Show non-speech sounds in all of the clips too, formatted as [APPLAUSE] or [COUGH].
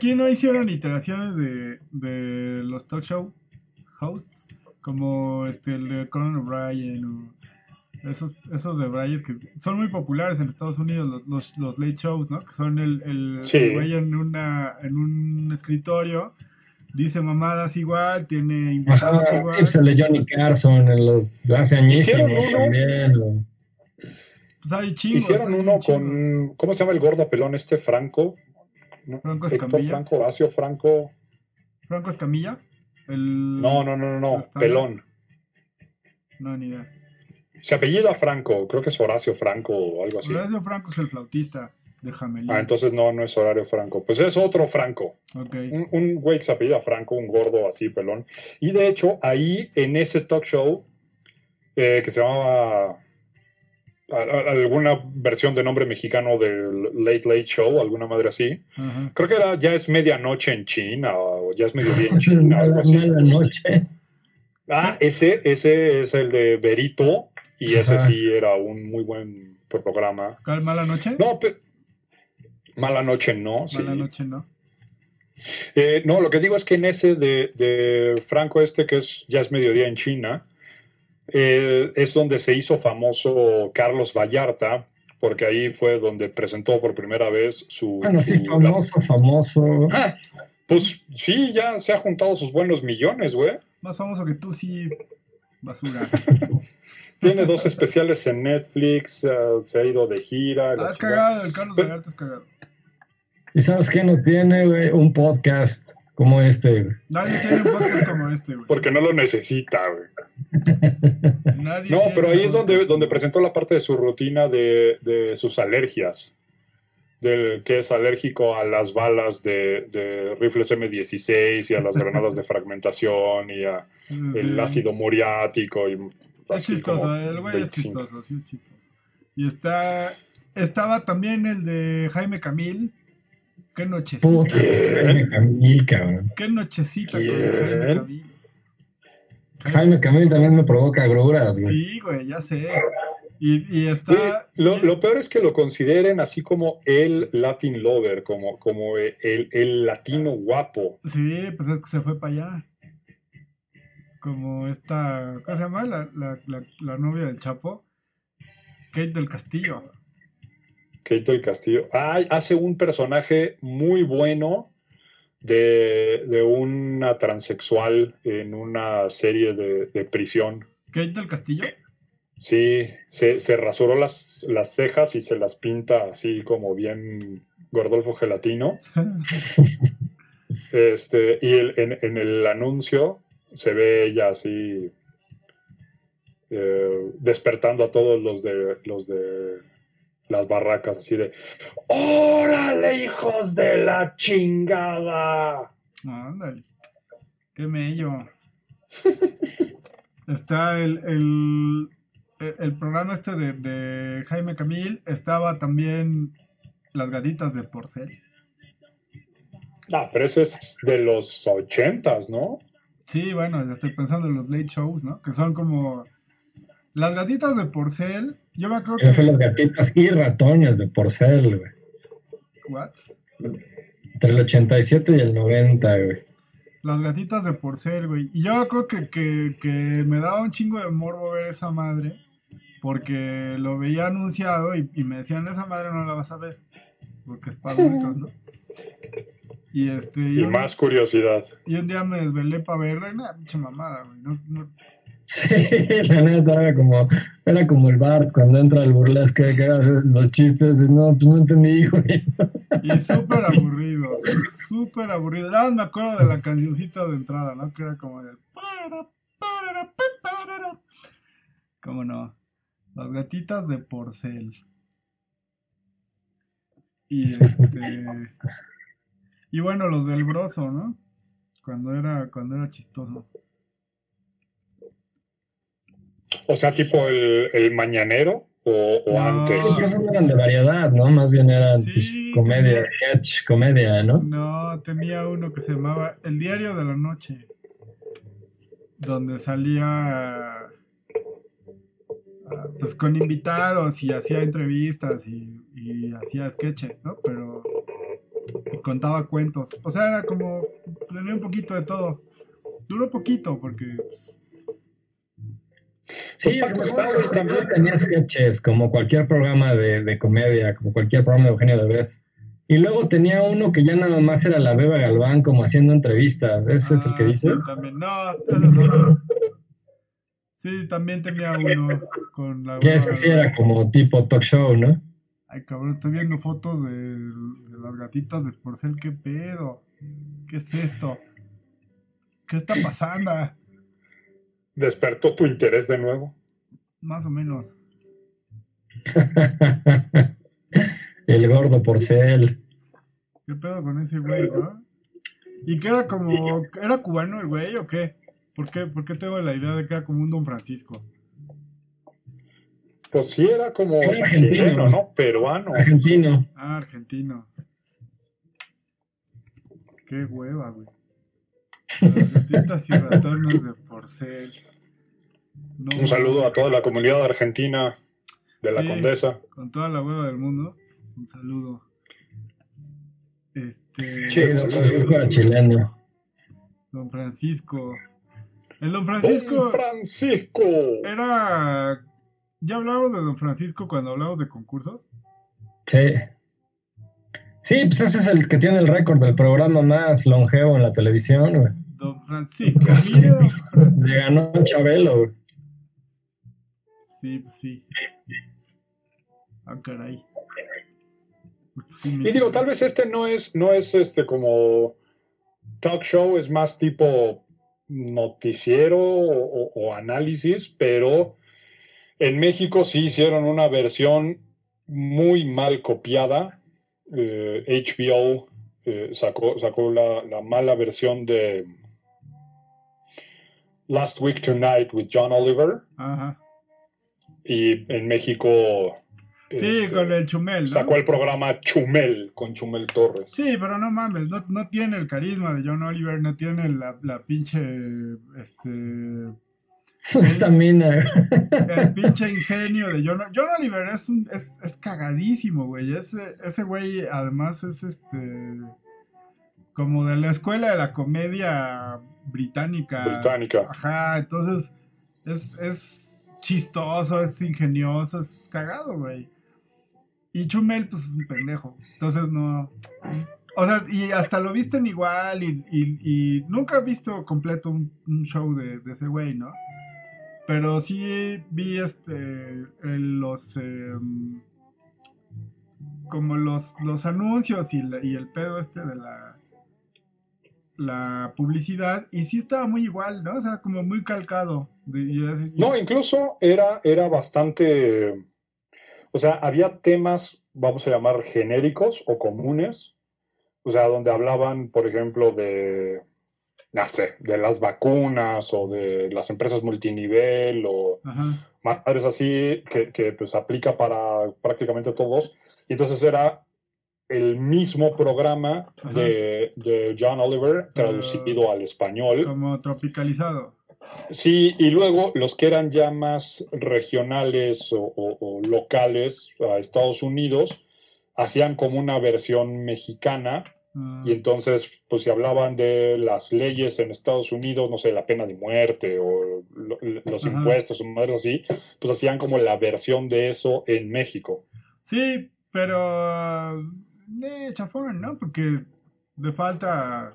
aquí no hicieron iteraciones de, de los talk show hosts, como este, el de Conan O'Brien o esos, esos de Bryan que son muy populares en Estados Unidos, los, los, los late shows, ¿no? Que son el, el, Sí. el güey en, una, en un escritorio, dice mamadas igual, tiene Ajá, invitados sí, igual. pues el de Johnny Carson en los hace Hicieron añísimos uno. también. o- Pues hay chingos. Hicieron hay uno con. ¿Cómo se llama el gordo pelón este? Franco. ¿No? Franco Escamilla. Franco, Horacio Franco. Franco Escamilla. El... No, no, no, no, no. Pelón. No, ni idea. Se apellida Franco, creo que es Horacio Franco o algo así. Horacio Franco es el flautista de Jamelín. Ah, entonces no, no es Horario Franco. Pues es otro Franco. Ok. Un, un güey que se apellida Franco, un gordo así, pelón. Y de hecho, ahí en ese talk show, eh, que se llamaba alguna versión de nombre mexicano del Late Late Show, alguna madre así. Creo que era ya es medianoche en China o ya es mediodía en [LAUGHS] China, algo así. Ah, ese, ese es el de Berito y ese Ajá. sí era un muy buen programa. ¿Cuál mala noche? No, pe- Mala Noche no, sí. Mala noche, ¿no? Eh, no, lo que digo es que en ese de, de Franco este, que es ya es mediodía en China, eh, es donde se hizo famoso Carlos Vallarta, porque ahí fue donde presentó por primera vez su... Bueno, sí, su- famoso, famoso. Ah, pues sí, ya se ha juntado sus buenos millones, güey. Más famoso que tú, sí. Basura. [LAUGHS] Tiene dos especiales en Netflix, eh, se ha ido de gira. Ah, es cagado, el Carlos Pero- Vallarta es cagado. ¿Y sabes qué no tiene, güey? Un podcast como este, güey. Nadie tiene un podcast como este, güey. Porque no lo necesita, güey. Nadie No, pero ahí es donde, donde presentó la parte de su rutina de, de sus alergias. Del que es alérgico a las balas de, de rifles M16 y a las granadas de fragmentación y a el ácido muriático. Y Es chistoso, el güey es 25. chistoso, sí es chistoso. Y está. Estaba también el de Jaime Camil. Qué nochecita. Puta, Jaime Camil, cabrón. Qué nochecita con. Jaime Camil. Jaime Camil también me provoca agruras, güey. Sí, güey, ya sé. Y, está. lo, y- lo peor es que lo consideren así como el Latin Lover, como, como el, el latino guapo. Sí, pues es que se fue para allá. Como esta. ¿Cómo se llama? La, la, la, la novia del Chapo. Kate del Castillo. Kate del Castillo. Ay, hace un personaje muy bueno de, de una transexual en una serie de, de prisión. Kate del Castillo. Sí, se, se rasuró las, las cejas y se las pinta así como bien Gordolfo Gelatino. [LAUGHS] Este, y el- en, en el anuncio se ve ella así eh, despertando a todos los de los de las barracas, así de ¡Órale, hijos de la chingada! Ándale. Qué mello. [LAUGHS] Está el, el, el- programa este de, de Jaime Camil. Estaba también Las Gatitas de Porcel. No, pero ese es de los ochentas, ¿no? Sí, bueno, ya estoy pensando en los late shows, ¿no? Que son como. Las Gatitas de Porcel. Yo me acuerdo Yo fui que. las gatitas y ratones de porcel, güey. ¿What? Entre el 87 y el 90, güey. Las gatitas de porcel, güey. Y yo creo que, que, que me daba un chingo de morbo ver esa madre. Porque lo veía anunciado y, y me decían, esa madre no la vas a ver. Porque es para adultos, ¿no? [LAUGHS] Y este. Y un, más curiosidad. y un día me desvelé para verla y nada, pinche mamada, güey. No, no- Sí, la neta era como, era como el Bart cuando entra al burlesque que los chistes no, pues no entendí, güey. Y súper aburrido, súper aburrido. Nada más me acuerdo de la cancioncita de entrada, ¿no? Que era como el... ¿Cómo no? Las gatitas de porcel. Y este... Y bueno, los del broso, ¿no? Cuando era, cuando era chistoso. O sea, tipo el, el mañanero o, o No. antes. No eran de variedad, ¿no? Más bien eran Sí, pues, comedia, sketch, comedia, ¿no? No, tenía uno que se llamaba El Diario de la Noche, donde salía pues con invitados y hacía entrevistas y, y hacía sketches, ¿no? Pero contaba cuentos. O sea, era como, tenía un poquito de todo. Duró poquito porque... Pues, sí, pues, también tenía sketches, como cualquier programa de, de, comedia, como cualquier programa de Eugenio Derbez. Y luego tenía uno que ya nada más era la Beba Galván, como haciendo entrevistas. ¿Ese es el que ah, dice? Sí, también. No. Sí, también tenía uno con la. Ya ese sí era como tipo talk show, ¿no? Ay, cabrón, estoy viendo fotos de, las gatitas de porcel. ¿Qué pedo? ¿Qué es esto? ¿Qué está pasando? ¿Despertó tu interés de nuevo? Más o menos. [LAUGHS] El gordo porcel. ¿Qué pedo con ese güey, no? ¿Y que era como. ¿Era cubano el güey o qué? ¿Por qué, ¿Por qué tengo la idea de que era como un Don Francisco? Pues sí, era como chileno, ¿no? Peruano. Argentino. Ah, argentino. Qué hueva, güey. Y ratones de porcel. un saludo a toda la comunidad argentina de la Condesa. Con toda la hueva del mundo. Un saludo. Este. Sí, don Francisco era chileno. Don Francisco. El Don Francisco. Don Francisco. Era ¿Ya hablamos de Don Francisco cuando hablamos de concursos? Sí. Sí, pues ese es el que tiene el récord del programa más longevo en la televisión, güey. Don Francisco, mire, Le ganó Chabelo. Sí, pues sí. Ah, caray. y digo, tal vez este no es, no es este como talk show, es más tipo noticiero o análisis, pero en México sí hicieron una versión muy mal copiada. HBO eh, eh, sacó, sacó la, mala versión de Last Week Tonight with John Oliver. Y en México. Sí, este, con el Chumel. Sacó el programa Chumel con Chumel Torres. Sí, pero no mames, no, tiene el carisma de John Oliver, no tiene la, la pinche. Este [LAUGHS] Esta mina. El pinche ingenio de John, John Oliver es, un, es, es cagadísimo, güey. Ese, ese güey además es este como de la escuela de la comedia británica. Británica. Ajá, entonces es, es chistoso, es ingenioso, es cagado, güey. Y Chumel, pues es un pendejo. Entonces no. O sea, y hasta lo visten igual y, y, nunca he visto completo un, show de, de ese güey, ¿no? Pero sí vi este los em, como los, los anuncios y, el pedo este de la la publicidad y sí estaba muy igual, ¿no? O sea, como muy calcado. no, incluso era, era bastante, o sea, había temas, vamos a llamar genéricos o comunes, o sea, donde hablaban, por ejemplo, de no sé, de las vacunas o de las empresas multinivel o madres así que, que, pues aplica para prácticamente todos. Y entonces era el mismo programa de, de, John Oliver traducido al español. Como tropicalizado. Sí, y luego los que eran ya más regionales o, o locales a Estados Unidos hacían como una versión mexicana Mm. Y entonces, pues si hablaban de las leyes en Estados Unidos, no sé, la pena de muerte o los impuestos o madres así, pues hacían como la versión de eso en México. Sí, pero eh, chafón, ¿no? Porque le falta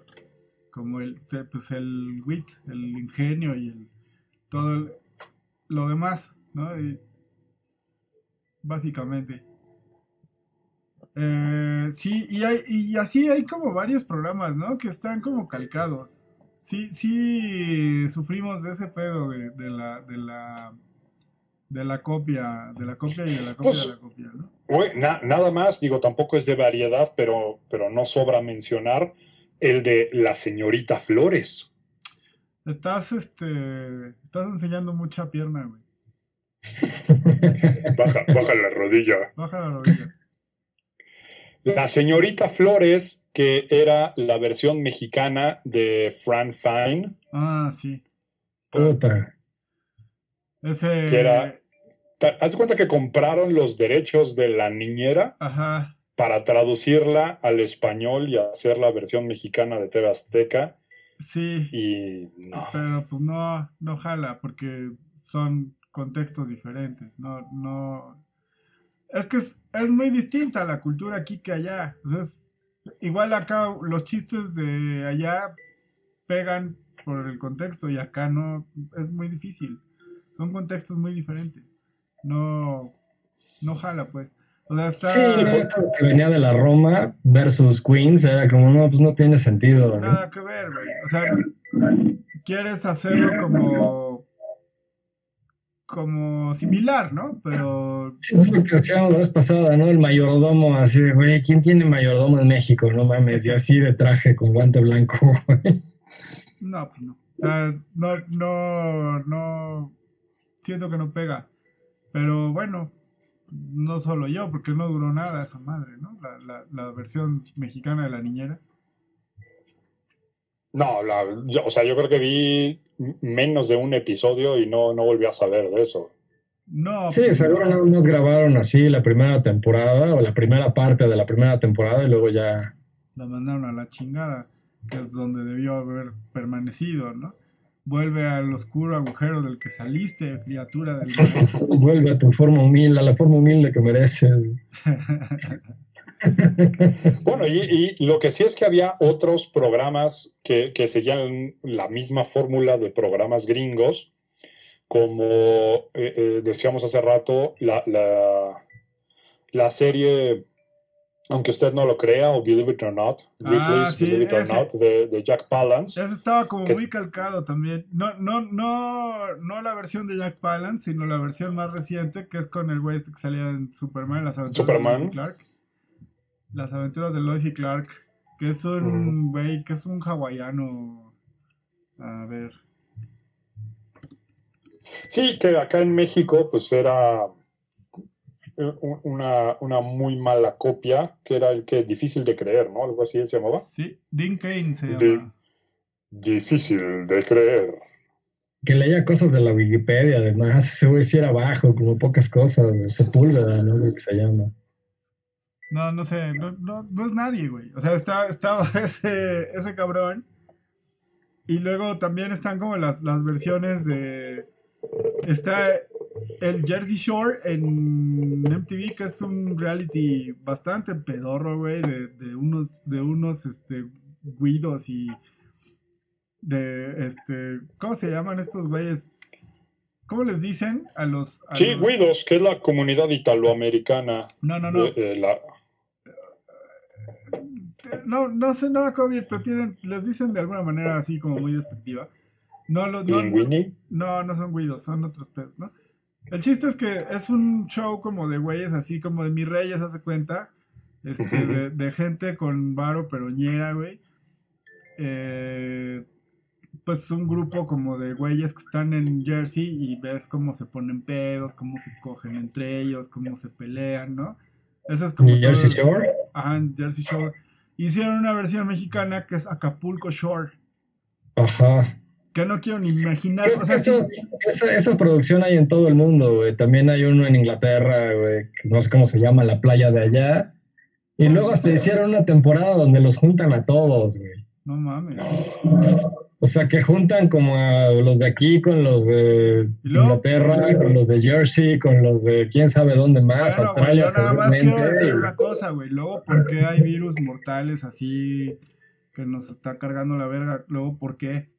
como el, pues el wit, el ingenio y el, todo lo demás, ¿no? básicamente. Eh, sí, y, hay, y así hay como varios programas, ¿no? Que están como calcados. Sí, sí, sufrimos de ese pedo de, la, de la de la copia, de la copia y de la copia de la copia, ¿no? nada más, digo, tampoco es de variedad, pero, pero no sobra mencionar el de la señorita Flores. Estás, este, estás enseñando mucha pierna, güey. [LAUGHS] baja, baja la rodilla. Baja la rodilla. La señorita Flores, que era la versión mexicana de Fran Fine. Ah, sí. Puta. Ese. Que ¿Haz cuenta que compraron los derechos de la niñera? Ajá. para traducirla al español y hacer la versión mexicana de TV Azteca. Sí. Y no. Pero pues no, no jala, porque son contextos diferentes. No, no. Es que es, es muy distinta la cultura aquí que allá. Entonces, igual acá los chistes de allá pegan por el contexto y acá no. Es muy difícil. Son contextos muy diferentes. No. No jala, pues. O sea, está... Sí, que venía de la Roma versus Queens era como, no, pues no tiene sentido. Nada que ver, güey. O sea, quieres hacerlo como como similar, ¿no? Pero... Sí, es lo que hacíamos la vez pasada, ¿no? El mayordomo, así de, güey, ¿quién tiene mayordomo en México? No mames, y así de traje con guante blanco, [LAUGHS] güey. No, pues no. O sea, no, no, no, siento que no pega. Pero bueno, no solo yo, porque no duró nada esa madre, ¿no? La, la, la versión mexicana de la niñera. No, la, yo, o sea, yo creo que vi menos de un episodio y no, no volví a saber de eso. No. Sí, pues, seguro nada más grabaron así la primera temporada o la primera parte de la primera temporada y luego ya. La mandaron a la chingada, que es donde debió haber permanecido, ¿no? Vuelve al oscuro agujero del que saliste, criatura del [LAUGHS] Vuelve a tu forma humilde, a la forma humilde que mereces. [LAUGHS] bueno, y, y, lo que sí es que había otros programas que, que seguían la misma fórmula de programas gringos, como eh, eh, decíamos hace rato, la, la, la, serie, aunque usted no lo crea, o Believe It or Not, ah, sí, Believe It or Not, de, de, Jack Palance. Ese estaba como que, muy calcado también. No, no, no, no la versión de Jack Palance, sino la versión más reciente, que es con el güey este que salía en Superman, las aventuras Superman. de Clark. Las aventuras de Lois y Clark, que es un güey, que es un hawaiano. A ver. Sí, que acá en México, pues era una, una muy mala copia, que era el que difícil de creer, ¿no? Algo así se llamaba. Sí, Dean Kane se llama. De, difícil de creer. Que leía cosas de la Wikipedia, además, ese güey sí era bajo, como pocas cosas, Sepúlveda, ¿no? Lo que se llama. No, no sé, no, no, no es nadie, güey. O sea, está, estaba [LAUGHS] ese, ese cabrón. Y luego también están como las, las versiones de. Está el Jersey Shore en MTV, que es un reality bastante pedorro, güey, de, de, unos, de unos este, guidos y. De este. ¿Cómo se llaman estos güeyes? ¿Cómo les dicen a los. A sí, los... Guidos, que es la comunidad italoamericana. No, no, no. Eh, la... No, no sé, no me acuerdo bien, pero tienen, les dicen de alguna manera así como muy despectiva. No, lo, no, no, no son güidos, son otros pedos, ¿no? El chiste es que es un show como de güeyes, así como de mis reyes, hace cuenta. Este, de, de, gente con varo peroñera, güey. Eh, pues un grupo como de güeyes que están en Jersey y ves cómo se ponen pedos, cómo se cogen entre ellos, cómo se pelean, ¿no? Eso es como. ¿Jersey Shore? Ajá, en Jersey Shore. Hicieron una versión mexicana que es Acapulco Shore. Ajá. Que no quiero ni imaginar. Es o sea, eso, sí, esa, esa, producción hay en todo el mundo, güey. También hay uno en Inglaterra, güey. No sé cómo se llama, la playa de allá. Y luego hasta hicieron una temporada donde los juntan a todos, güey. No mames. O sea, que juntan como a los de aquí con los de Inglaterra, con los de Jersey, con los de quién sabe dónde más, Australia. Güey, yo nada más quiero decir una cosa, güey. Luego, ¿por qué hay virus mortales así que nos está cargando la verga? Luego, ¿por qué?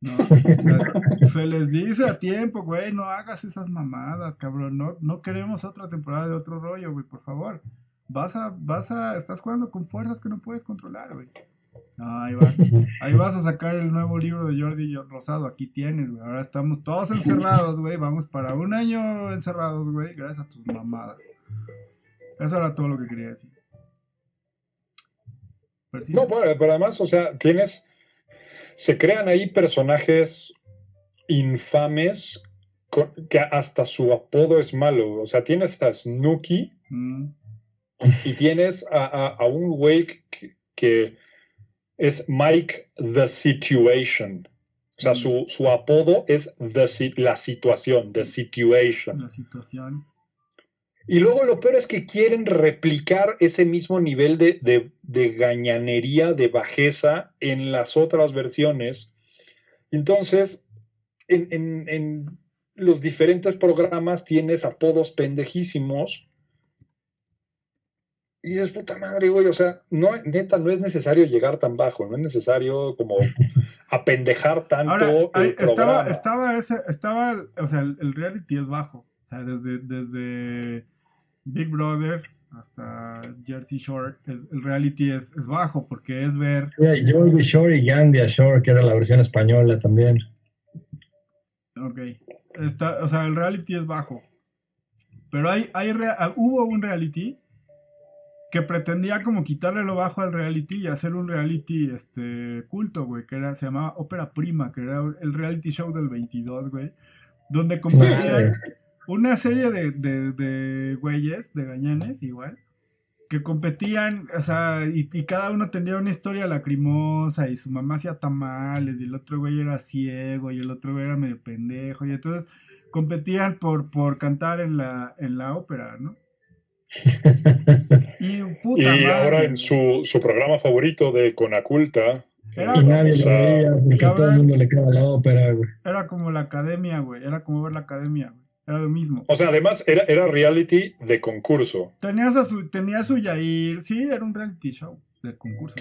No, [LAUGHS] se les dice a tiempo, güey, no hagas esas mamadas, cabrón. No, no queremos otra temporada de otro rollo, güey, por favor. Vas a, vas a, estás jugando con fuerzas que no puedes controlar, güey. No, ahí vas, ahí vas a sacar el nuevo libro de Jordi Rosado. Aquí tienes, güey. Ahora estamos todos encerrados, güey. Vamos para un año encerrados, güey. Gracias a tus mamadas. Eso era todo lo que quería decir. Pero sí, no, bueno, pero además, o sea, tienes. Se crean ahí personajes infames con, que hasta su apodo es malo. O sea, tienes a Snooki mm. y tienes a, a, a un güey que, que es Mike the Situation. O sea, su, su apodo es the, la situación, the situation. La situación. Y luego lo peor es que quieren replicar ese mismo nivel de, de, gañanería, de bajeza en las otras versiones. Entonces, en, en, los diferentes programas tienes apodos pendejísimos. Y es puta madre, güey. O sea, no, neta, no es necesario llegar tan bajo, no es necesario como [LAUGHS] apendejar tanto. estaba, estaba ese, estaba, o sea, el, reality es bajo. O sea, desde, desde Big Brother hasta Jersey Shore, el reality es, es, bajo porque es ver. Sí, Shore y Gandia Shore, que era la versión española también. Ok. Está, o sea, el reality es bajo. Pero hay, hay hubo un reality que pretendía como quitarle lo bajo al reality y hacer un reality este culto, güey, que era, se llamaba Ópera Prima, que era el reality show del 22, güey, donde competían una serie de, de, de güeyes, de gañanes igual, que competían, o sea, y, cada uno tenía una historia lacrimosa y su mamá hacía tamales y el otro güey era ciego y el otro güey era medio pendejo y entonces competían por, por cantar en la, en la ópera, ¿no? [LAUGHS] y, ahora en su, su, programa favorito de Conaculta. Era, y nadie lo veía porque todo el mundo le quedaba la ópera, güey. Era como la academia, güey. Era como ver la academia, güey. Era lo mismo. O sea, además era, era reality de concurso. Tenías a su, tenía su Yair, sí, era un reality show de concurso.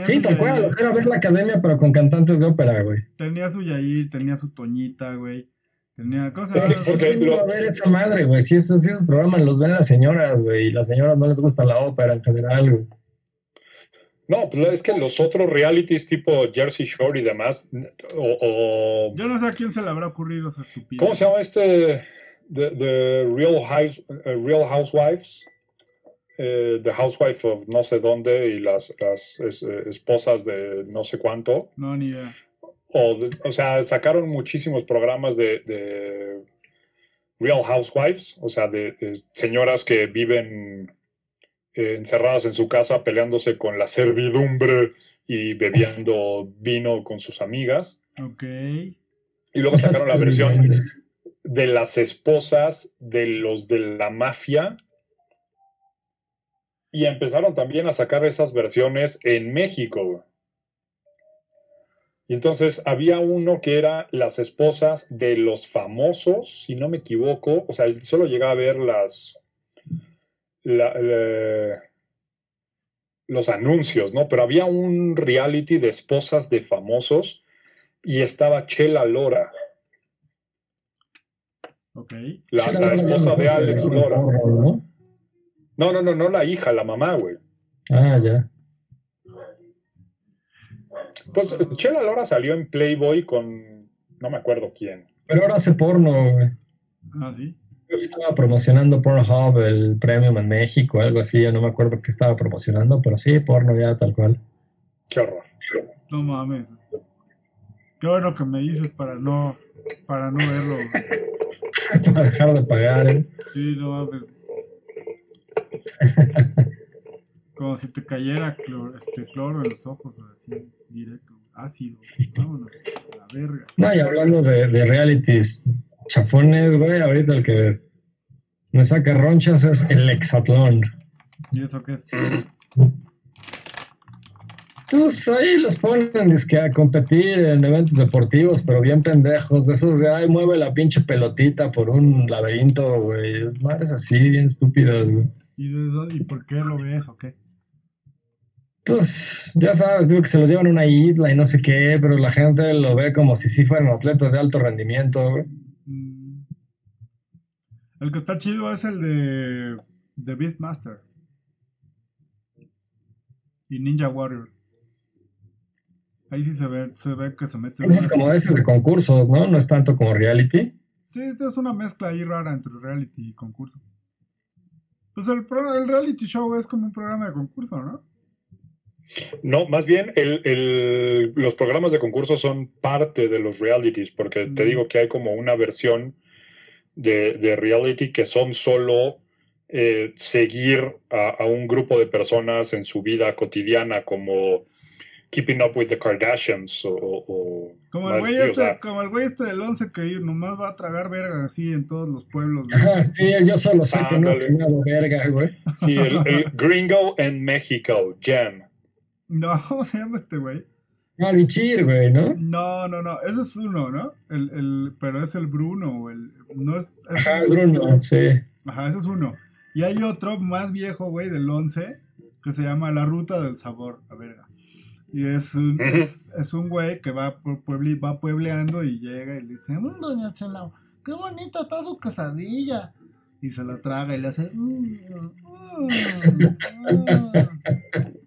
Sí, tal cual, era ver la academia, pero con cantantes de ópera, güey. Tenía su Yair, tenía su Toñita, güey. Tenía cosas. Es que porque lo... a ver esa madre, güey. Si esos, si esos programas los ven las señoras, güey, y las señoras no les gusta la ópera en general, güey. No, pues es que los otros realities tipo Jersey Shore y demás, o, Yo no sé a quién se le habrá ocurrido esa estupidez. ¿Cómo se llama este? The, Real, House, uh, Real Housewives. Eh, the Housewife of no sé dónde y las, las eh, esposas de no sé cuánto. No, ni idea. O, o sea, sacaron muchísimos programas de, de Real Housewives, o sea, de señoras que viven encerradas en su casa peleándose con la servidumbre y bebiendo vino con sus amigas. Ok. Y luego sacaron la [LAUGHS] versión de las esposas de los de la mafia. Y empezaron también a sacar esas versiones en México. Y entonces había uno que era las esposas de los famosos, si no me equivoco. O sea, solo llegaba a ver las, los anuncios, ¿no? Pero había un reality de esposas de famosos y estaba Chela Lora. Ok. La, esposa de Alex Lora. ¿no? no, no, no, no la hija, la mamá, güey. Ah, ya. Pues Chela Lora salió en Playboy con no me acuerdo quién. Pero ahora hace porno, güey. Ah, sí estaba promocionando Pornhub, el premium en México, algo así, yo no me acuerdo qué estaba promocionando, pero sí, porno ya tal cual. Qué horror. No mames. Qué bueno que me dices para no, para no verlo. [LAUGHS] para dejar de pagar, ¿eh? Sí, no mames. Como si te cayera cloro, este, cloro en los ojos, así, directo, ácido. Vámonos, la verga. No, y hablando de, de realities chafones, güey, ahorita el que me saca ronchas es el hexatlón. ¿Y eso qué es? Pues ahí los ponen que a competir en eventos deportivos, pero bien pendejos, de esos de ay, mueve la pinche pelotita por un laberinto, güey. Madres así, bien estúpidas, güey. ¿Y, ¿Y por qué lo ves o qué? Pues ya sabes, digo que se los llevan a una isla y no sé qué, pero la gente lo ve como si sí fueran atletas de alto rendimiento, güey. El que está chido es el de, de Beastmaster. Y Ninja Warrior. Ahí sí se ve, se ve que se mete. Es como ese de concursos, ¿no? No es tanto como reality. Sí, es una mezcla ahí rara entre reality y concurso. Pues el, el reality show es como un programa de concurso, ¿no? No, más bien el, los programas de concurso son parte de los realities, porque te digo que hay como una versión de, reality que son solo eh, seguir a, un grupo de personas en su vida cotidiana, como Keeping Up with the Kardashians o... como, el güey este, como el güey este del 11 que nomás va a tragar verga así en todos los pueblos. Ah, sí, yo solo sé que no he tenido verga, güey. Sí, el, [LAUGHS] Gringo en México, Jam. No, [LAUGHS] ¿cómo se llama este güey? Ah, Bichir, güey, ¿no? No, no, no, ese es uno, ¿no? El, el, pero es el Bruno, el, no es... Ajá, Bruno, sí. Ajá, ese es uno. Y hay otro más viejo, güey, del 11, que se llama La Ruta del Sabor, a verga. Y es un, es, un güey que va, va puebleando y llega y le dice, mmm, doña Chela, qué bonita está su quesadilla. Y se la traga y le hace... Mm, mm, mm". [LAUGHS]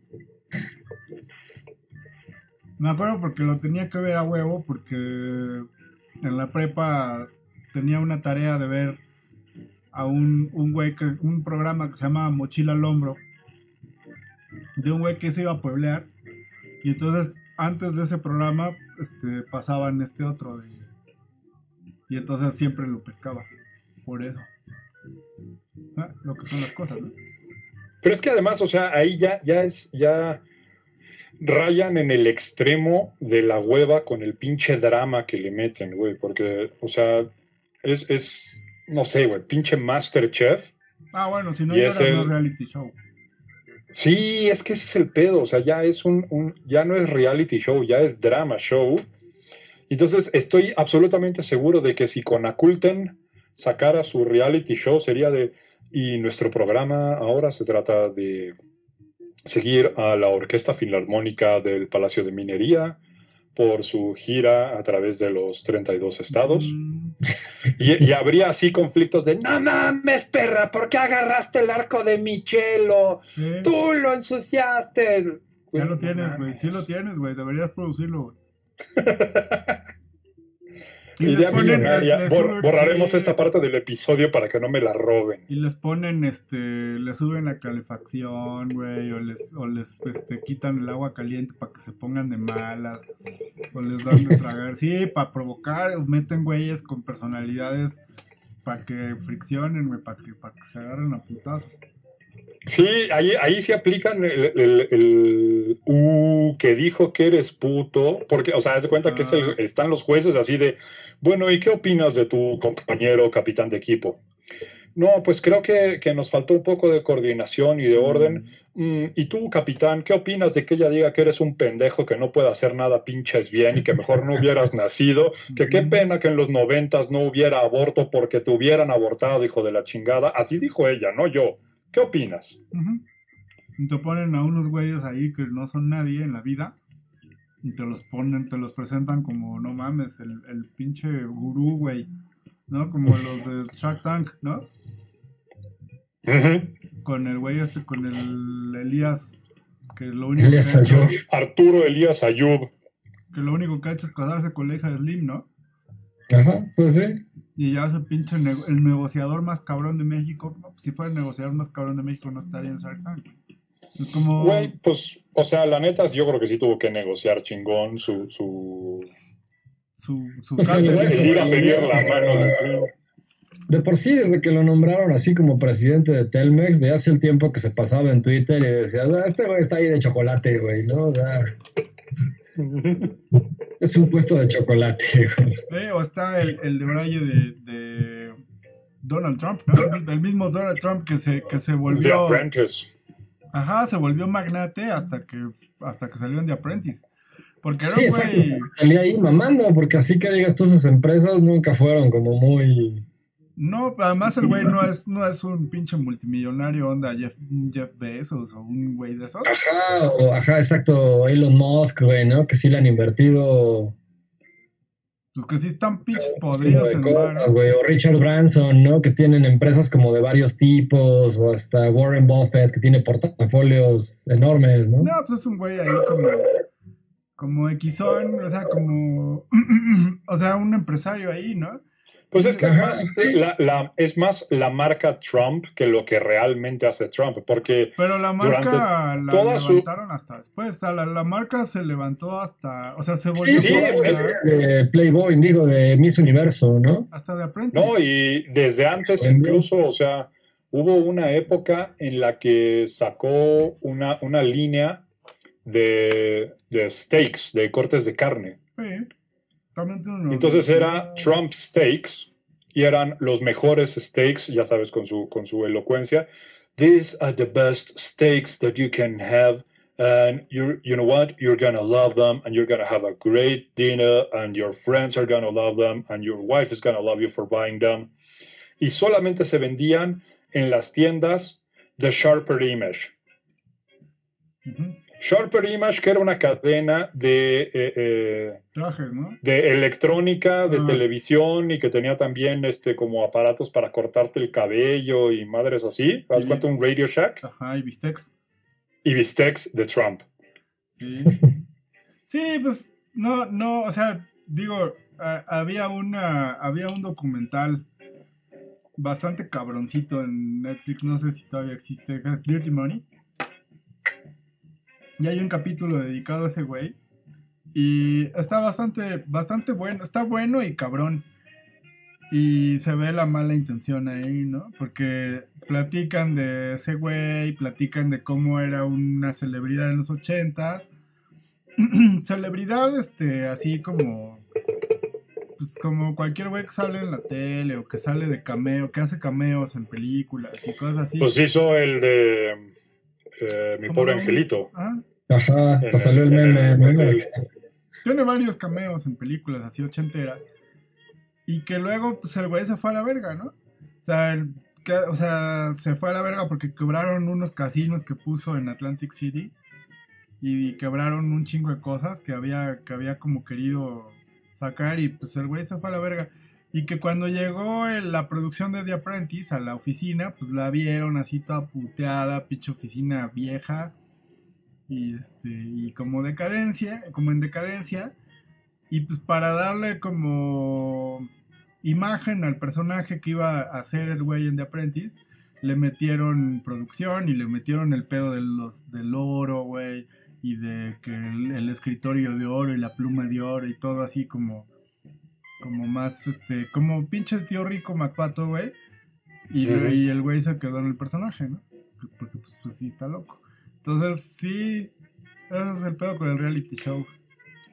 Me acuerdo porque lo tenía que ver a huevo porque en la prepa tenía una tarea de ver a un, un güey, que, un programa que se llama Mochila al Hombro, de un güey que se iba a pueblear y entonces, antes de ese programa, este, pasaban este otro. y entonces siempre lo pescaba. Por eso. Ah, lo que son las cosas, ¿no? Pero es que además, o sea, ahí ya, ya es, ya rayan en el extremo de la hueva con el pinche drama que le meten, güey. Porque, o sea, es, es no sé, güey, pinche Masterchef. Ah, bueno, si no, era un reality show. Sí, es que ese es el pedo, o sea, ya es un, ya no es reality show, ya es drama show. Entonces estoy absolutamente seguro de que si con Aculten sacara su reality show sería de, y nuestro programa ahora se trata de seguir a la Orquesta Filarmónica del Palacio de Minería, por su gira a través de los 32 estados. Mm. Y, habría así conflictos de, no mames, perra, ¿por qué agarraste el arco de Michelo? Tú lo ensuciaste. Ya lo tienes, güey. Sí lo tienes, güey. Deberías producirlo, [LAUGHS] Y, borraremos esta parte del episodio para que no me la roben. Y les ponen, este, les suben la calefacción, güey, o les, o les este, quitan el agua caliente para que se pongan de malas, o les dan de tragar. Sí, para provocar, meten güeyes con personalidades para que friccionen, güey, para que, para que se agarren a putazos. Sí, ahí, ahí se aplican el, el, uh, que dijo que eres puto, porque, o sea, haz de cuenta que ah. están los jueces así de, bueno, ¿y qué opinas de tu compañero capitán de equipo? No, pues creo que, nos faltó un poco de coordinación y de orden. Mm, y tú, capitán, ¿qué opinas de que ella diga que eres un pendejo que no puede hacer nada pinches bien y que mejor no hubieras nacido? [LAUGHS] Que qué pena que en los noventas no hubiera aborto porque te hubieran abortado, hijo de la chingada. Así dijo ella, no yo. ¿Qué opinas? Y te ponen a unos güeyes ahí que no son nadie en la vida y te los ponen, te los presentan como, no mames, el, el pinche gurú, güey, ¿no? Como los de Shark Tank, ¿no? Con el güey este, con el Elías, que lo único Elías que Ayub. Arturo Elías Ayub. Que lo único que ha hecho es casarse con la hija de Slim, ¿no? Ajá, pues sí. Y ya ese pinche el negociador más cabrón de México. si fuera el negociador más cabrón de México, no estaría en Shark Tank. Es como. Güey, pues, o sea, la neta, yo creo que sí tuvo que negociar chingón su. su... Su, su pues pedir la mano de por sí, desde que lo nombraron así como presidente de Telmex, veías el tiempo que se pasaba en Twitter y decías, ah, este güey está ahí de chocolate, güey, ¿no? O sea, [LAUGHS] es un puesto de chocolate. Eh, o está el, el de Braille de, Donald Trump, ¿no? El mismo Donald Trump que se, que se volvió. The Apprentice. Ajá, se volvió magnate hasta que, hasta que salió en The Apprentice. Porque era sí, güey. Salía ahí mamando, porque así que digas tú, sus empresas nunca fueron como muy no, además el güey no es, no es un pinche multimillonario onda Jeff, Jeff Bezos o un güey de esos. Ajá, o, ajá, exacto, Elon Musk, güey, ¿no? Que sí le han invertido. Pues que sí están pinches podridos en cosas, güey. O Richard Branson, ¿no? Que tienen empresas como de varios tipos, o hasta Warren Buffett, que tiene portafolios enormes, ¿no? No, pues es un güey ahí como, como Xon, o sea, como, [CLEARS THROAT] o sea, un empresario ahí, ¿no? Pues es que es más, la, es más la marca Trump que lo que realmente hace Trump, porque... Pero la marca la levantaron hasta después, o sea, la, marca se levantó hasta, o sea, se volvió... Sí, de Playboy, digo, de Miss Universo, ¿no? Hasta de Apprentice. No, y desde antes incluso, o sea, hubo una época en la que sacó una, una línea de, de steaks, de cortes de carne. Sí. También tiene una Entonces era. Trump Steaks y eran los mejores steaks, ya sabes, con su, con su elocuencia. These are the best steaks that you can have. And you you know what? You're gonna love them, and you're gonna have a great dinner, and your friends are gonna love them, and your wife is gonna love you for buying them. Y solamente se vendían en las tiendas The Sharper Image. Sharper Image, que era una cadena de eh, eh, Trajes, ¿no? de electrónica, de Ah. televisión y que tenía también este como aparatos para cortarte el cabello y madres así. ¿Haz Sí. cuenta un Radio Shack? Ajá, y bistecs. Y Bistecs de Trump. Sí. Sí, pues no, no, o sea, digo, a- había una, había un documental bastante cabroncito en Netflix, no sé si todavía existe, es Dirty Money. Y hay un capítulo dedicado a ese güey. Y está bastante, bastante bueno, está bueno y cabrón. Y se ve la mala intención ahí, ¿no? Porque platican de ese güey, platican de cómo era una celebridad en los ochentas. [CLEARS THROAT] celebridad, este, así como. Pues como cualquier güey que sale en la tele o que sale de cameo, que hace cameos en películas y cosas así. Pues hizo el de eh, Mi ¿Cómo pobre angelito. Ah, Ajá, hasta salió el meme. el meme. hotel. tiene varios cameos en películas así ochentera. Y que luego, pues el güey se fue a la verga, ¿no? O sea, el- que- o sea, se fue a la verga porque quebraron unos casinos que puso en Atlantic City. Y quebraron un chingo de cosas que había, que había como querido sacar. Y pues el güey se fue a la verga. Y que cuando llegó el- la producción de The Apprentice a la oficina, pues la vieron así toda puteada, pinche oficina vieja. Y este, y como decadencia, como en decadencia. Y pues para darle como imagen al personaje que iba a ser el güey en The Apprentice, le metieron producción y le metieron el pedo de los, del oro, güey, y de que el, el escritorio de oro y la pluma de oro y todo así como, como más, este, como pinche tío rico Macpato, güey. Y el güey se quedó en el personaje, ¿no? Porque pues, pues sí está loco. Entonces sí, ese es el pedo con el reality show.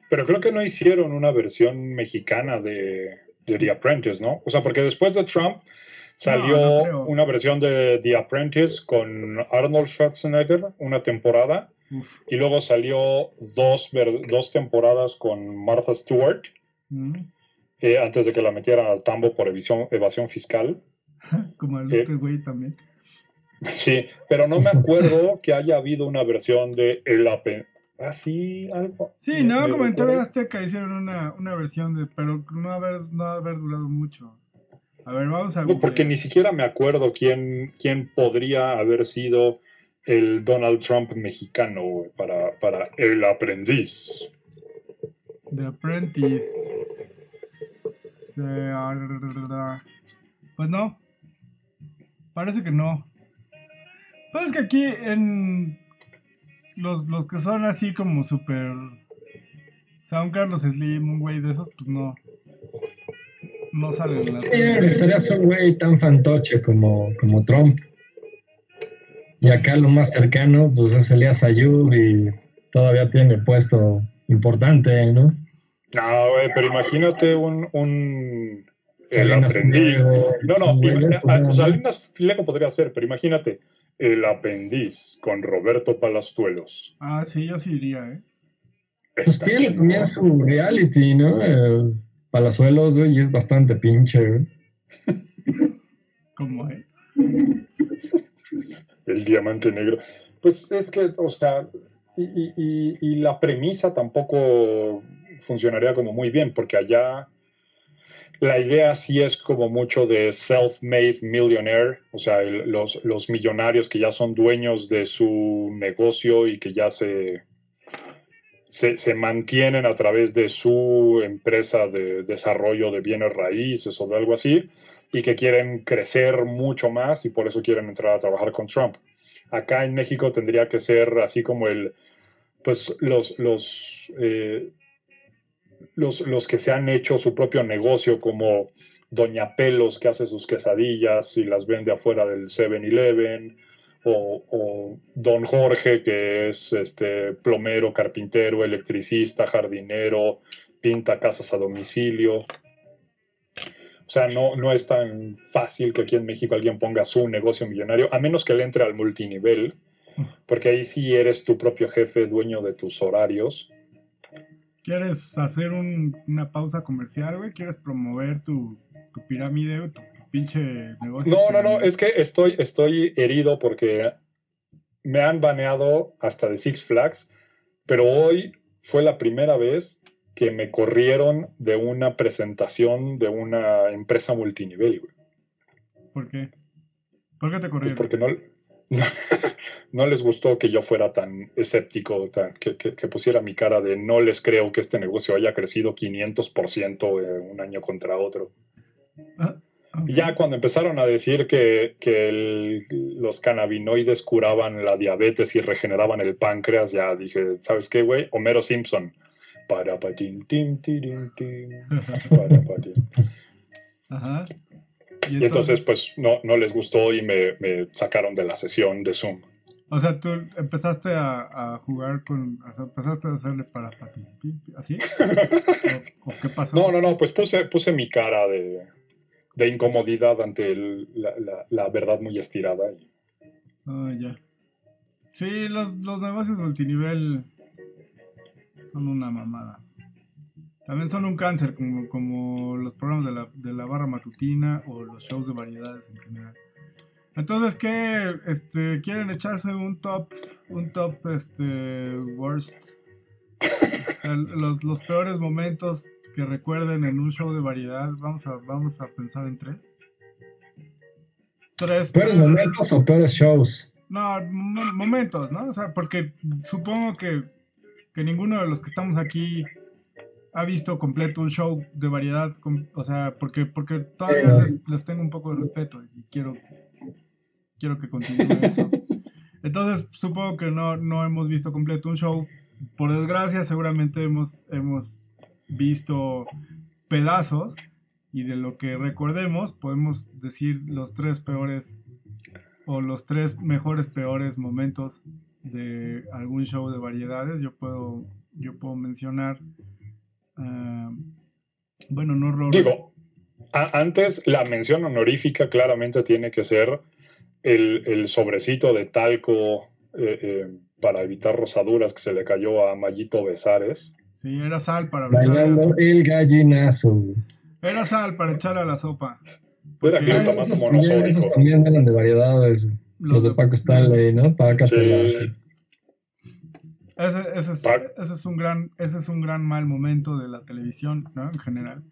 Pero creo que no hicieron una versión mexicana de, de The Apprentice, ¿no? O sea, porque después de Trump salió No, no creo. una versión de The Apprentice con Arnold Schwarzenegger, una temporada, Uf. y luego salió dos, dos temporadas con Martha Stewart, Mm. eh, antes de que la metieran al tambo por evasión, evasión fiscal. [LAUGHS] Como el Eh. otro güey también. Sí, pero no me acuerdo [LAUGHS] que haya habido una versión de El Ape. Ah, sí, algo. Sí, Me- no, como en. TV Azteca hicieron una, una versión de, pero no haber, no haber durado mucho. A ver, vamos a No, porque ni siquiera me acuerdo quién, quién podría haber sido el Donald Trump mexicano para, para El Aprendiz. The Apprentice. Pues no. Parece que no. Pues es que aquí en los, los que son así como súper... O sea, un Carlos Slim, un güey de esos, pues no. No salen en la Sí, tele. necesitarías un güey tan fantoche como, como Trump. Y acá lo más cercano, pues es Elías Ayub y todavía tiene puesto importante, ¿no? No, güey, pero imagínate un, un El Salinas Aprendiz. Pliego, No, no, estos, ah, ¿no? Salinas Pliego podría ser, pero imagínate El Aprendiz con Roberto Palazuelos. Ah, sí, yo sí iría, ¿eh? Pues Está tiene también su reality, ¿no? El Palazuelos, güey, y es bastante pinche, güey. Como, ¿eh? El diamante negro. Pues es que, o sea, y, y- y- y la premisa tampoco funcionaría como muy bien, porque allá la idea sí es como mucho de self-made millionaire, o sea, los, los millonarios que ya son dueños de su negocio y que ya se, se, se mantienen a través de su empresa de desarrollo de bienes raíces o de algo así, y que quieren crecer mucho más y por eso quieren entrar a trabajar con Trump. Acá en México tendría que ser así como el, pues los, los, eh, los, los que se han hecho su propio negocio, como Doña Pelos, que hace sus quesadillas y las vende afuera del 7-Eleven, o, Don Jorge, que es este plomero, carpintero, electricista, jardinero, pinta casas a domicilio. O sea, no, no es tan fácil que aquí en México alguien ponga su negocio millonario, a menos que le entre al multinivel, porque ahí sí eres tu propio jefe, dueño de tus horarios. ¿Quieres hacer una pausa comercial, güey? ¿Quieres promover tu, tu pirámide, tu pinche negocio? No, no, no, es que estoy, estoy herido porque me han baneado hasta de Six Flags, pero hoy fue la primera vez que me corrieron de una presentación de una empresa multinivel, güey. ¿Por qué? ¿Por qué te corrieron? Porque no, [LAUGHS] no, les gustó que yo fuera tan escéptico, que, pusiera mi cara de no les creo que este negocio haya crecido 500% de un año contra otro. Ah, ya cuando empezaron a decir que, los cannabinoides curaban la diabetes y regeneraban el páncreas, ya dije, ¿sabes qué, güey? Homero Simpson para patín, tim, tim, tim, para patín. Ajá. Y entonces, pues no, no les gustó y me, me, sacaron de la sesión de Zoom. O sea, tú empezaste a, a jugar con. O sea, empezaste a hacerle para patín, ¿así? ¿O, qué pasó? No, no, no, pues puse, puse mi cara de, de incomodidad ante la, la, la, verdad muy estirada. Ah, ya. Sí, los, los negocios multinivel son una mamada. También son un cáncer, como, como los programas de la, de la barra matutina o los shows de variedades en general. Entonces, ¿qué? Este, ¿Quieren echarse un top, un top, este, worst? O sea, los, los peores momentos que recuerden en un show de variedad. Vamos a, vamos a pensar en tres. Tres. ¿Peores momentos o peores shows? No, momentos, ¿no? O sea, porque supongo que que ninguno de los que estamos aquí ha visto completo un show de variedad, o sea, porque, porque todavía les, tengo un poco de respeto y quiero, quiero que continúe eso. [LAUGHS] Entonces, supongo que no, no hemos visto completo un show. Por desgracia, seguramente hemos, hemos visto pedazos y de lo que recordemos podemos decir los tres peores o los tres mejores peores momentos de algún show de variedades, yo puedo, yo puedo mencionar, ah, bueno, no Digo, antes la mención honorífica claramente tiene que ser el, sobrecito de talco eh, eh, para evitar rosaduras que se le cayó a Mayito Besares. Sí, era sal para echarle el gallinazo. Era sal para echarle a la sopa. Era que esos, también, esos también eran de variedades. Los, de, Paco Stanley, ¿no? Paco sí. Ese, ese, es, ese, es, un gran, ese es un gran mal momento de la televisión, ¿no? En general.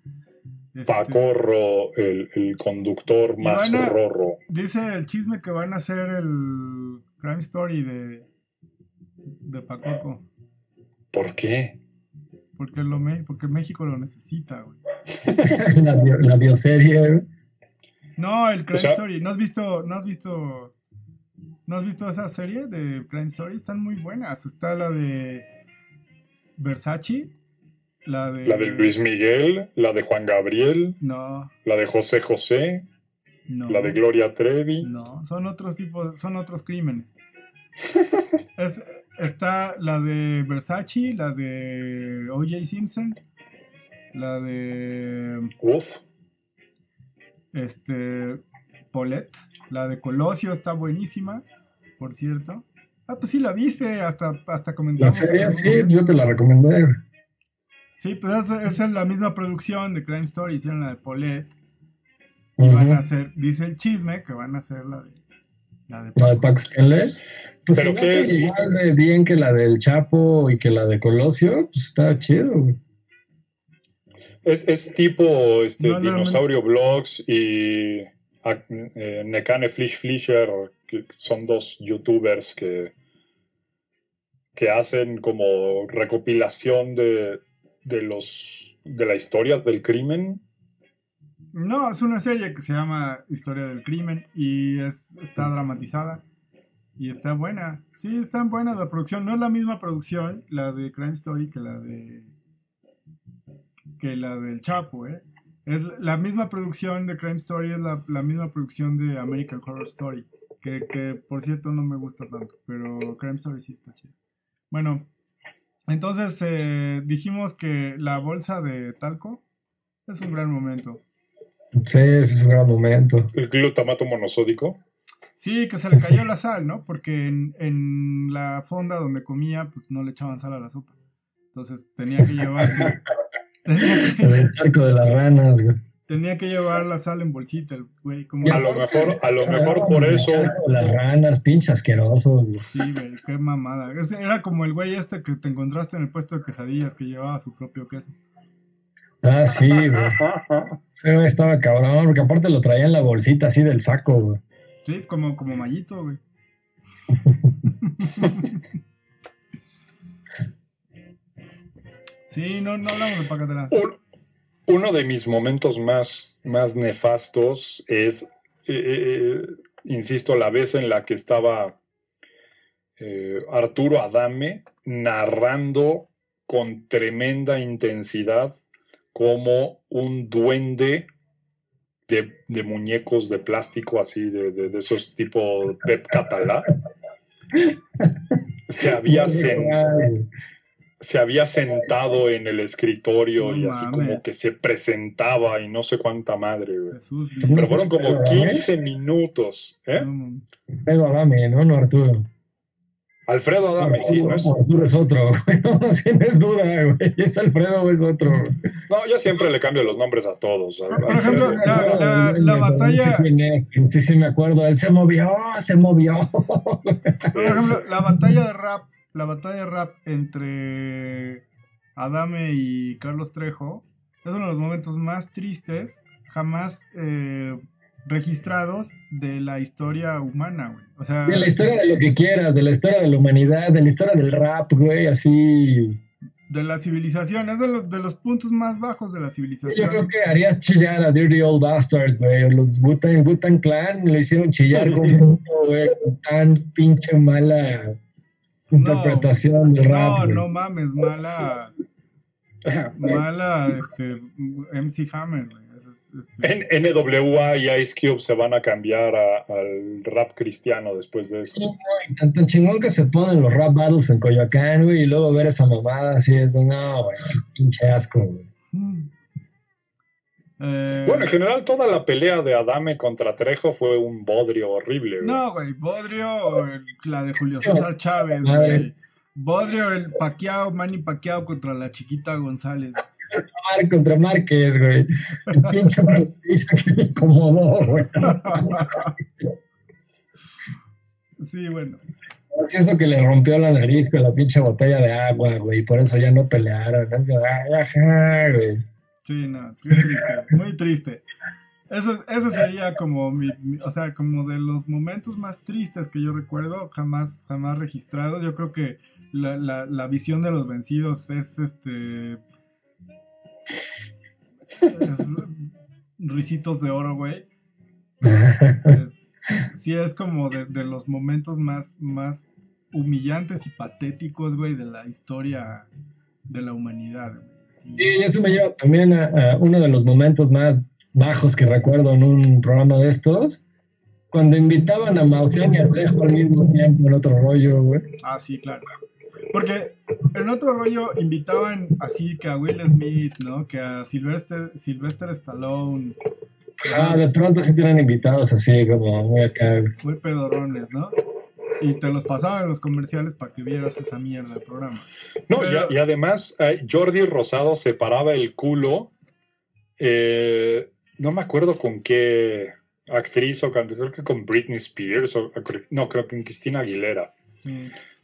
Este, Pacorro, el, el conductor más rorro. Dice el chisme que van a hacer el Crime Story de, de Pacorro. ¿Por qué? Porque, lo, porque México lo necesita, güey. [LAUGHS] la, la, bioserie. No, el Crime Story. ¿No has visto, no has visto ¿No has visto esa serie de Crime Story? Están muy buenas. Está la de Versace, la de... La de Luis Miguel, la de Juan Gabriel. No. La de José José. No. La de Gloria Trevi. No, son otros tipos, son otros crímenes. [LAUGHS] está la de Versace, la de O.J. Simpson, la de... Uf. Este... Paulette. La de Colosio está buenísima, por cierto. Ah, pues sí, la viste, hasta, hasta comentamos. La serie, sí, yo te la recomendé. Sí, pues es, es, la misma producción de Crime Story, hicieron la de Paulette. Y van a hacer, dice el chisme, que van a hacer la de... La de, ¿La de Pax Pues Pero que es igual de bien que la del Chapo y que la de Colosio, pues está chido, Es, es tipo este, Dinosaurio Blogs y eh, Nekane Flish Flisher, que son dos youtubers que, que hacen como recopilación de, de, los, de la historia del crimen. No, es una serie que se llama Historia del Crimen y es, está dramatizada y está buena. Sí, está buena la producción. No es la misma producción, la de Crime Story, que la de que la del Chapo, ¿eh? Es la misma producción de Crime Story, es la, misma producción de American Horror Story, Que, que por cierto no me gusta tanto, pero Creme Story sí está chido. Bueno, entonces eh, dijimos que la bolsa de talco es un gran momento. Sí, ese es un gran momento. El glutamato monosódico. Sí, que se le cayó la sal, ¿no? Porque en, en la fonda donde comía, pues no le echaban sal a la sopa. Entonces tenía que llevar su... tenía, [LAUGHS] que, El charco de las ranas, güey. Tenía que llevar la sal en bolsita, el güey. Como, A lo mejor, a lo mejor por eso. las ranas, pinches asquerosos, güey. Sí, güey, qué mamada. Era como el güey este que te encontraste en el puesto de quesadillas que llevaba su propio queso. Ah, sí, güey. Güey estaba cabrón, porque aparte lo traía en la bolsita así del saco, güey. Sí, como, como mallito, güey. [LAUGHS] Sí, no, no hablamos de Pacatela. Un- uno de mis momentos más, más nefastos es, eh, eh, insisto, la vez en la que estaba eh, Arturo Adame narrando con tremenda intensidad como un duende de, de muñecos de plástico, así de, de- de esos tipo Pep Catalá. Se había, sen- Ay, se había sentado en el escritorio No y así como que se presentaba y no sé cuánta madre, güey. Jesús. Pero fueron como Pero, 15 minutos. ¿eh? No, mames. Pedro Adame, ¿no? No, Arturo. Alfredo Adame, sí, no es- Arturo es otro, [LAUGHS] güey. No, es duda, güey. ¿Es Alfredo o es otro? No, yo siempre le cambio los nombres a todos. Por Alfredo. ejemplo, la- la- la batalla- Sí, sí, me acuerdo. Él se movió, se movió. Por ejemplo, la batalla de rap, la batalla rap entre Adame y Carlos Trejo es uno de los momentos más tristes jamás eh, registrados de la historia humana, güey. O sea, De la historia de lo que quieras, de la historia de la humanidad, de la historia del rap, güey, así. de la civilización, es de los, de los puntos más bajos de la Yo civilización. creo que haría chillar a Dirty Old Bastard, güey. Los Wu-Tang Wu-Tang Clan lo hicieron chillar [LAUGHS] con, güey, con tan pinche mala interpretación del rap. No, güey. no mames, mala, [LAUGHS] mala, este, MC Hammer, güey. Este, En NWA y Ice Cube se van a cambiar a- al rap cristiano después de eso. Güey, Tan, tan chingón que se ponen los rap battles en Coyoacán, güey, y luego ver esa mamada así es de no, güey, qué pinche asco, güey. mm. Eh, Bueno, en general toda la pelea de Adame contra Trejo fue un bodrio horrible. güey. No, güey, Bodrio, el- la de Julio César Chávez, güey. Bodrio, el Paquiao, Manny Paquiao contra la chiquita González. Mar contra Márquez, güey. El pinche que me incomodó, güey. Sí, bueno. Así eso que le rompió la nariz con la pinche botella de agua, güey, por eso ya no pelearon. ajá, güey. Sí, no, muy triste, muy triste. Eso, eso sería como mi, o sea, como de los momentos más tristes que yo recuerdo, jamás, jamás registrados. Yo creo que la, visión de los vencidos es este. Es, risitos de oro, güey. Sí, es como de, de los momentos más, más humillantes y patéticos, güey, de la historia de la humanidad, güey. Y eso me lleva también a, a uno de los momentos más bajos que recuerdo en un programa de estos, cuando invitaban a Maussan y a Trejo al mismo tiempo en otro rollo, güey. Ah, sí, claro. Porque en otro rollo invitaban así que a Will Smith, ¿no? Que a Sylvester, Sylvester Stallone, Ah, de pronto sí tienen invitados así como muy acá. muy pedorrones, ¿no? Y te los pasaban en los comerciales para que vieras esa mierda del programa. No, Pero- y, y además eh, Jordi Rosado se paraba el culo. eh, no me acuerdo con qué actriz o con- creo que con Britney Spears o no, creo que con Cristina Aguilera.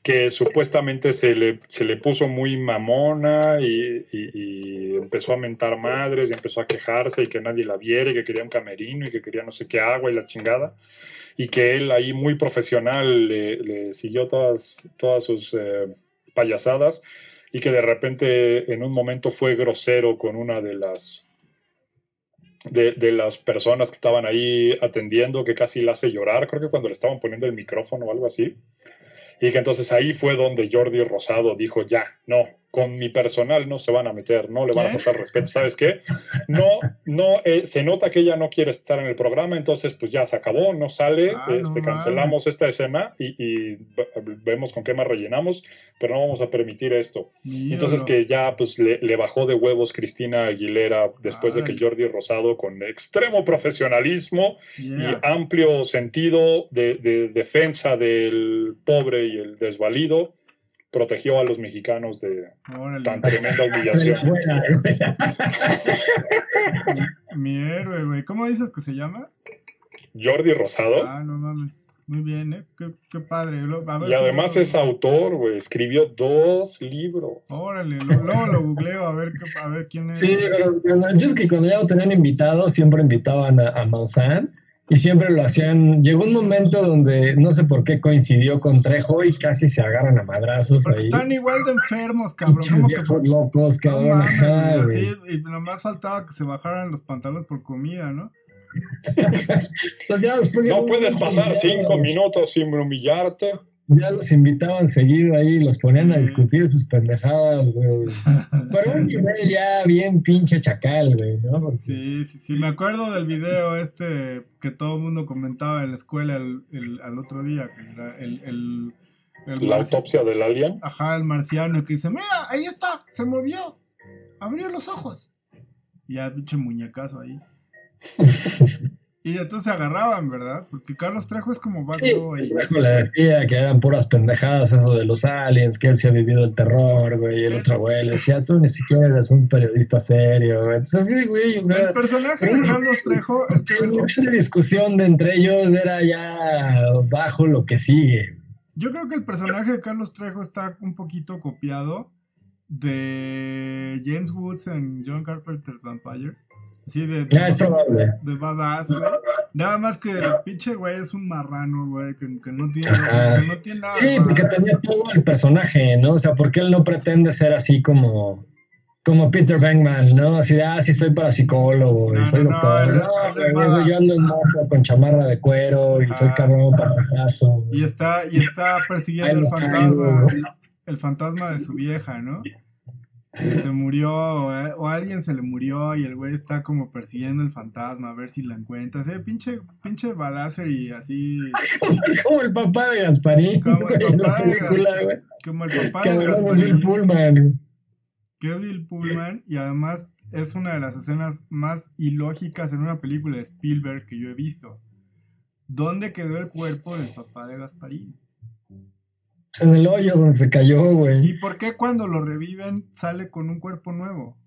Que supuestamente se le, se le puso muy mamona y, y- y empezó a mentar madres y empezó a quejarse y que nadie la viera y que quería un camerino y que quería no sé qué agua y la chingada. Y que él ahí muy profesional le, siguió todas, todas sus eh, payasadas y que de repente en un momento fue grosero con una de las de, de las personas que estaban ahí atendiendo que casi la hace llorar, creo que cuando le estaban poniendo el micrófono o algo así. Y que entonces ahí fue donde Jordi Rosado dijo, ya, no, con mi personal no se van a meter, no le van a faltar respeto. ¿Sabes qué? No, no, eh, se nota que ella no quiere estar en el programa, entonces pues ya se acabó, no sale, Ah, este, no cancelamos esta escena y, y vemos con qué más rellenamos, pero no vamos a permitir esto. Entonces que ya pues le, le bajó de huevos Cristina Aguilera después de que Ay. Jordi Rosado con extremo profesionalismo Yeah. y amplio sentido de, de defensa del pobre y el desvalido protegió a los mexicanos de Órale. tan tremenda humillación. [LAUGHS] Buena. Mi héroe, güey. ¿Cómo dices que se llama? Jordi Rosado Ah, no mames. Muy bien, ¿eh? Qué, qué padre. Lo- a ver y si además lo- es autor, güey, escribió dos libros. Órale, lo- luego lo googleo a ver, qué- a ver quién es. Sí, pero pero yo es que cuando ya lo tenían invitado, siempre invitaban a, a Maussan y siempre lo hacían. Llegó un momento donde no sé por qué coincidió con Trejo y casi se agarran a madrazos Porque ahí. están igual de enfermos, cabrón. Pinches ¿Cómo que viejos locos, no cabrón. ajá, así, y nomás faltaba que se bajaran los pantalones por comida, ¿no? [LAUGHS] Entonces ya después No puedes pasar cinco minutos sin humillarte. Ya los invitaban seguido ahí, los ponían a discutir sus pendejadas, güey. Pero un nivel ya bien pinche chacal, güey, ¿no? Porque- Sí, sí, sí. Me acuerdo del video este que todo el mundo comentaba en la escuela el, el- al otro día, que era el, el, el La autopsia del alien. Ajá, el marciano que dice, mira, ahí está, se movió, abrió los ojos. Y ya, pinche muñecazo ahí. [LAUGHS] y entonces se agarraban, ¿verdad? Porque Carlos Trejo es como Bad Sí, Boy. Trejo le decía que eran puras pendejadas eso de los aliens, que él se ha vivido el terror, güey, y el otro güey le decía, tú ni siquiera eres un periodista serio, güey. Entonces, sí, güey, o El sea, personaje de Carlos Trejo, el el de discusión de entre ellos era ya bajo lo que sigue. yo creo que el personaje de Carlos Trejo está un poquito copiado de James Woods en John Carpenter's Vampires. Así de, Ya es probable. de badass, güey. Nada más que el pinche güey es un marrano, güey, que, que no tiene, que no tiene nada. Sí, de porque tenía todo el personaje, ¿no? O sea, porque él no pretende ser así como, como Peter Venkman, ¿no? Así de, ah, sí, soy parapsicólogo y No, soy no, no, doctor. él No, es- es güey, yo ando en moto con chamarra de cuero y soy Ajá. cabrón papayazo. Y está, y está persiguiendo el fantasma, caigo. el fantasma de su vieja, ¿no? Que se murió, o, eh, o alguien se le murió y el güey está como persiguiendo el fantasma a ver si la encuentra. O sea, pinche, pinche balacer y así, [LAUGHS] Como el papá de Gasparín, Como el papá de güey. como el papá de es Gasparín. Bill Pullman. que es Bill Pullman y además es una de las escenas más ilógicas en una película de Spielberg que yo he visto. ¿Dónde quedó el cuerpo del papá de Gasparín? En el hoyo donde se cayó, ¿Y güey. por qué cuando lo reviven sale con un cuerpo nuevo?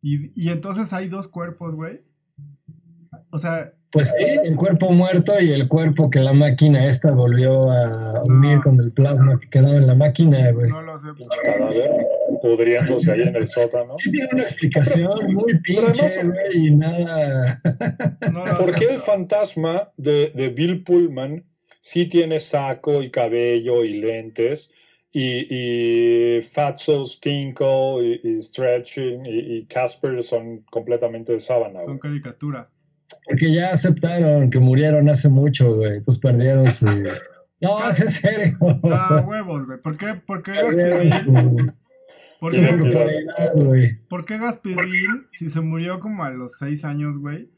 Y, y entonces hay dos cuerpos, güey. O sea, Pues sí, el cuerpo muerto y el cuerpo que la máquina esta volvió a unir No. con el plasma que quedaba en la máquina, güey. no lo sé. Pinche cadáver, pudriéndose ahí en el sótano. Sí tiene una explicación muy pinche, güey, y nada. No ¿Por sé. qué el fantasma de, de Bill Pullman sí tiene saco y cabello y lentes? Y, y Fatso, Stinko y, y Stretching y, y Casper son completamente de sábana. Son caricaturas. Porque ya aceptaron que murieron hace mucho, güey. Entonces perdieron su. No, es en serio. [LAUGHS] Ah, huevos, güey. ¿Por qué, por qué su, ¿Por su qué, corporalidad, güey. por qué Gasparín, si se murió como a los seis años, güey,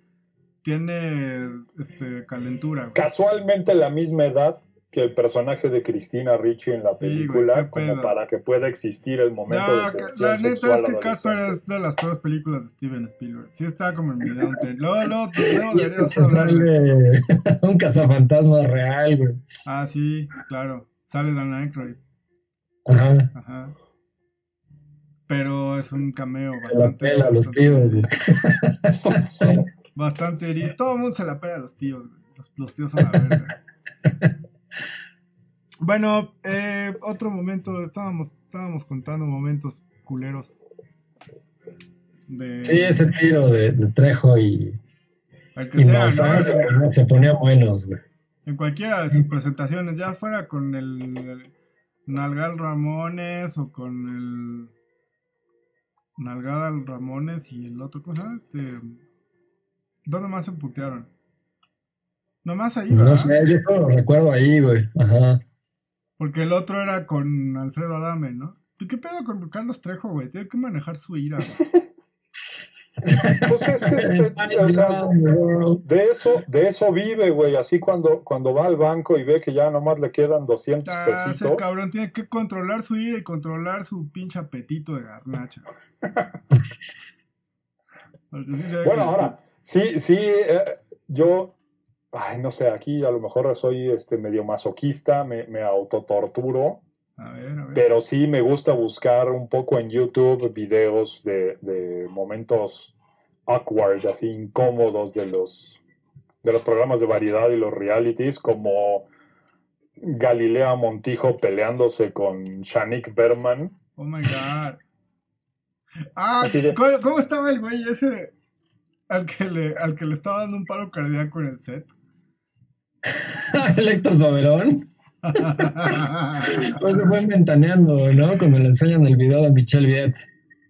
tiene este, calentura, güey? Casualmente la misma edad que el personaje de Cristina Ricci en la Sí, película, como para que pueda existir el momento No, de que- tensión la neta es que Casper es de las peores películas de Steven Spielberg. Sí está como downturn. Luego, luego, luego [LAUGHS] deberías hablarles. sale un cazafantasma real, güey. Ah, sí, claro. Sale Dan Aykroyd. Ajá. Ajá. Pero es un cameo Se la bastante. pela los bastante- tíos. [LAUGHS] Bastante eris. Todo el mundo se la pela a los tíos. güey. Los, los tíos son la verga. [LAUGHS] bueno, eh, otro momento. Estábamos, estábamos contando momentos culeros. De, Sí, ese tiro de, de Trejo y, que y sea, se, ponía- se ponían buenos, güey. En cualquiera de sus presentaciones, ya fuera con el, el Nalgal Ramones o con el Nalgada Ramones y el otro, ¿cómo se llama? Este, ¿Dónde más se putearon? Nomás ahí, ¿verdad? No sé, yo solo lo recuerdo ahí, güey. Ajá. Porque el otro era con Alfredo Adame, ¿no? ¿Qué pedo con Carlos Trejo, güey? Tiene que manejar su ira, [LAUGHS] Pues es que de eso, de eso vive, güey. Así cuando, cuando va al banco y ve que ya nomás le quedan 200 ah, pesitos. Ese cabrón tiene que controlar su ira y controlar su pinche apetito de garnacha. [LAUGHS] bueno, ahora, sí, sí, eh, yo, ay, no sé, aquí a lo mejor soy este medio masoquista, me, me autotorturo. Pero sí me gusta buscar un poco en YouTube videos de, de momentos awkward, así incómodos de los, de los programas de variedad y los realities, como Galilea Montijo peleándose con Shanik Berman. Oh my god. Ah, ¿cómo, estaba el güey ese al que, le, al que le estaba dando un paro cardíaco en el set? [LAUGHS] ¿El Héctor Soberón? [LAUGHS] pues se fue ventaneando, ¿no? Como le enseñan el video de Michelle Viet.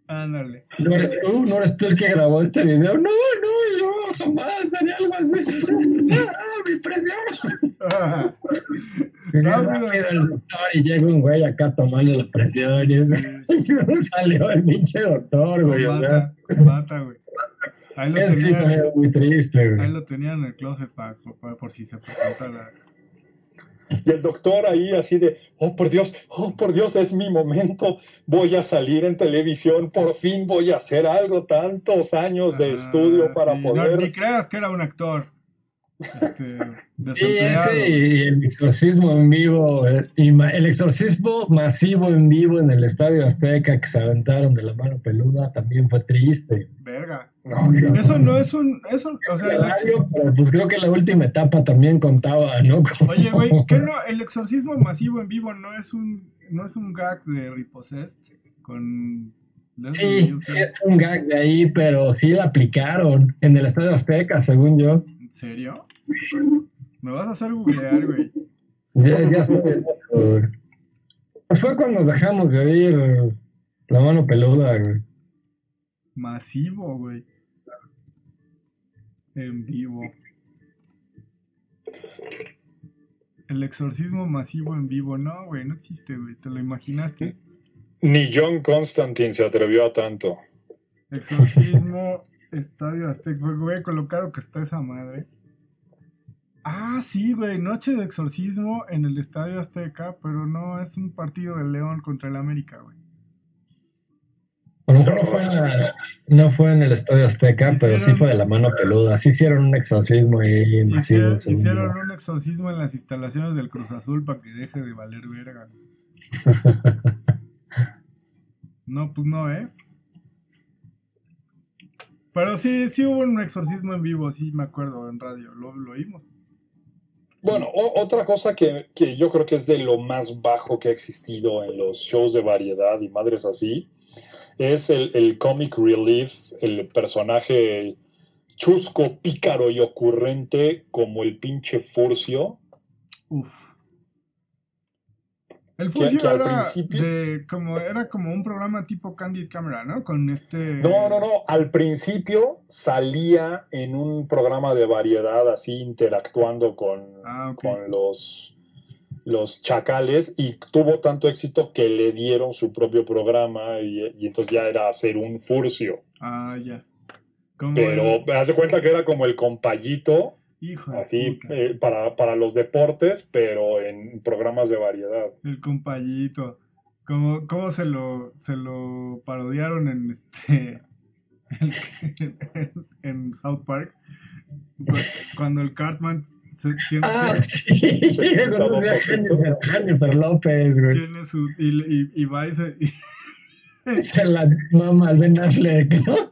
Ándale. ¿No eres tú? ¿No eres tú el que grabó este video? No, no, yo jamás haría algo así. [LAUGHS] ¡Ah, mi presión! Ah. el doctor y llega un güey acá tomando la presión y, eso, salió el pinche doctor, güey. Mata, mata, güey. Ahí lo, tenían, muy triste, güey. ahí lo tenían en el closet para, por si se presenta la, y el doctor ahí así de, oh por Dios, oh por Dios, es mi momento, voy a salir en televisión, por fin voy a hacer algo, tantos años de estudio para poder... ni creas que era un actor. Este, [LAUGHS] sí, sí, el exorcismo en vivo, eh, el exorcismo masivo en vivo en el Estadio Azteca que se aventaron de la mano peluda también fue triste. Verga. Eso no es un. Eso, o sea, pues creo que la última etapa también contaba, ¿no? [LAUGHS] Oye, güey, ¿qué no? El exorcismo masivo en vivo no es un, no es un gag de Repossessed con. Sí, sí es un gag de ahí, pero sí la aplicaron en el Estadio Azteca, según yo. ¿En serio? Me vas a hacer googlear, güey. Ya, ya Pues fue cuando dejamos de oír la mano peluda, güey. Masivo, güey. En vivo. El exorcismo masivo en vivo. No, güey, no existe, güey. ¿Te lo imaginaste? Ni John Constantine se atrevió a tanto. Exorcismo [LAUGHS] Estadio Azteca. Voy a colocar lo que está esa madre. Ah, sí, güey, noche de exorcismo en el Estadio Azteca, pero no es un partido de León contra el América, güey. No fue, en no fue en el Estadio Azteca, pero sí fue de la mano peluda. Sí hicieron un exorcismo ahí Hicieron, hicieron un exorcismo en las instalaciones del Cruz Azul para que deje de valer verga. [LAUGHS] no, pues no, ¿eh? Pero sí, sí hubo un exorcismo en vivo, sí me acuerdo, en radio, lo, lo oímos. Bueno, otra cosa que, yo creo que es de lo más bajo que ha existido en los shows de variedad y madres así, es el, el comic relief, el personaje chusco, pícaro y ocurrente como el pinche Furcio. Uf. El Fusio era, como, era como un programa tipo Candid Camera, ¿no? Con este... No, no, no. Al principio salía en un programa de variedad así interactuando con, ah, con los, los chacales y tuvo tanto éxito que le dieron su propio programa y, entonces ya era hacer un Furcio. Ah, ya. Pero me hace cuenta que era como el compayito Así eh, para, para, los deportes, pero en programas de variedad. El compañito. ¿Cómo, cómo se, lo, se lo parodiaron en este [LAUGHS] en, South Park? Cuando el Cartman tiene, ah, sí, [LAUGHS] Jennifer López, güey. Tiene su, y, y, y va y se, [LAUGHS] se la mama al Ben Affleck, ¿no? [LAUGHS]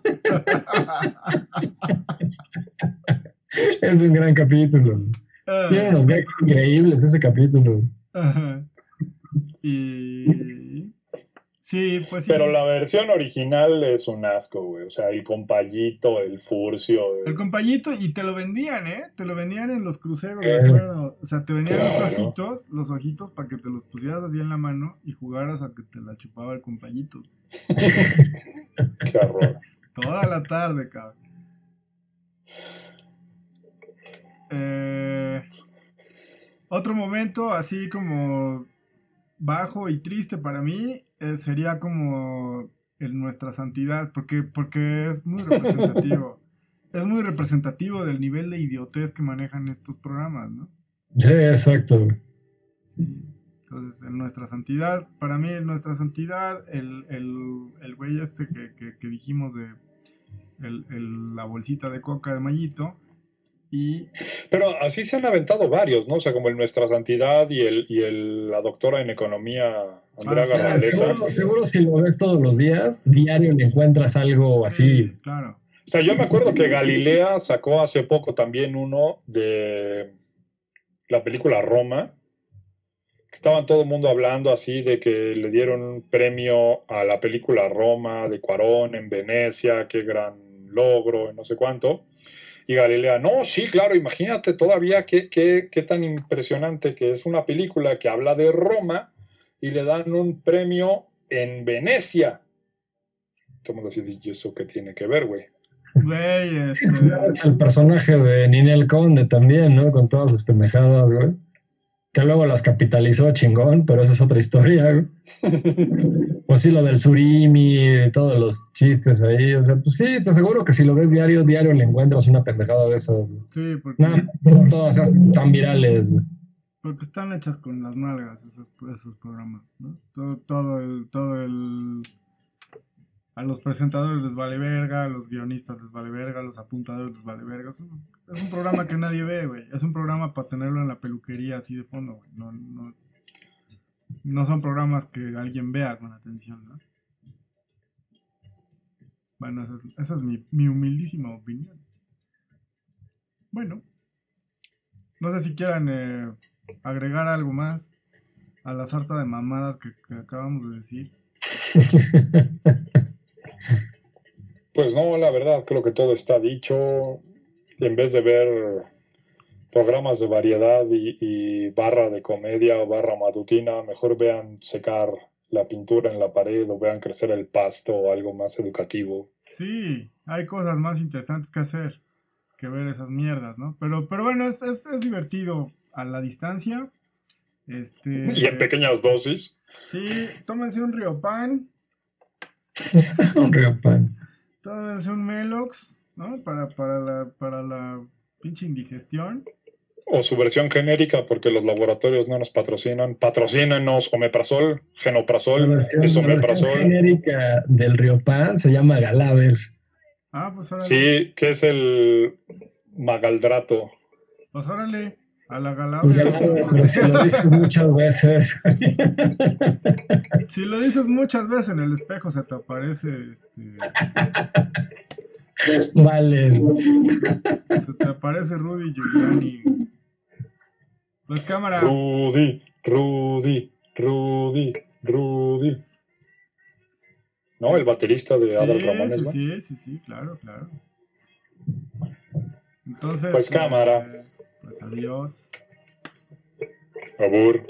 es un gran capítulo. Ah. Tiene unos gags increíbles ese capítulo. Y. Sí, pues sí. Pero la versión original es un asco, güey. O sea, el compayito, el furcio. El compayito, y te lo vendían, ¿eh? Te lo vendían en los cruceros, de acuerdo. O sea, te vendían los ojitos, los ojitos para que te los pusieras así en la mano y jugaras a que te la chupaba el compayito. [LAUGHS] Qué horror. Toda la tarde, cabrón. Eh, otro momento así como bajo y triste para mí eh, sería como en nuestra santidad, porque, porque es muy representativo. [LAUGHS] es muy representativo del nivel de idiotez que manejan estos programas, ¿no? Sí, exacto. Entonces, en nuestra santidad, para mí, en nuestra santidad, el, el, güey este que, dijimos de la bolsita de coca de Mayito, y... Pero así se han aventado varios, ¿no? O sea, como el Nuestra Santidad y, el, y el, la doctora en economía, Andrea ah, Seguro, seguro, si lo ves todos los días, diario le encuentras algo así. Claro. O sea, yo me acuerdo que Galilea sacó hace poco también uno de la película Roma. Estaban todo el mundo hablando así de que le dieron un premio a la película Roma de Cuarón en Venecia, qué gran logro, no sé cuánto. Y Galilea, no, sí, claro, imagínate todavía qué, qué, qué tan impresionante que es una película que habla de Roma y le dan un premio en Venecia. ¿Cómo lo ¿y eso qué tiene que ver, güey? Güey, este... Es el personaje de Ninel Conde también, ¿no? Con todas sus pendejadas, güey. Que luego las capitalizó chingón, pero esa es otra historia, güey. [LAUGHS] pues sí, lo del surimi, todos los chistes ahí. O sea, pues sí, te aseguro que si lo ves diario, diario le encuentras una pendejada de esas, güey. Sí, porque... No, todas tan virales, güey. Porque están hechas con las nalgas esos, programas, ¿no? Todo, todo el... Todo el a los presentadores les vale verga, a los guionistas les vale verga, a los apuntadores les vale verga. Es un, programa que nadie ve, güey. Es un programa para tenerlo en la peluquería así de fondo, güey. No, no, no son programas que alguien vea con atención, ¿no? Bueno, esa es, mi, mi, humildísima opinión. Bueno, no sé si quieran eh, agregar algo más a la sarta de mamadas que, que acabamos de decir. [LAUGHS] Pues no, la verdad, creo que todo está dicho. En vez de ver programas de variedad y, barra de comedia o barra matutina, mejor vean secar la pintura en la pared o vean crecer el pasto o algo más educativo. Sí, hay cosas más interesantes que hacer que ver esas mierdas, ¿no? Pero, pero bueno, es, es, divertido a la distancia. Este, [LAUGHS] y en pequeñas dosis. Sí, tómense un río pan. [LAUGHS] un río pan. Tómense un Melox, ¿no? Para, para, la, para la pinche indigestión. O su versión genérica, porque los laboratorios no nos patrocinan. Patrocínanos omeprazol, genoprazol, la versión, genérica del Riopan se llama Galaver. Ah, pues órale. Sí, que es el magaldrato. Pues órale, a la Galaver. Pues si lo dices muchas veces. si lo dices muchas veces en el espejo, se te aparece este. Vale. Se te aparece Rudy Giuliani. Pues cámara. Rudy, Rudy, Rudy, Rudy. ¿No? El baterista de Adal Ramones. Sí, sí, sí, sí, claro, claro. Entonces. Pues cámara. Eh, pues adiós. Abur.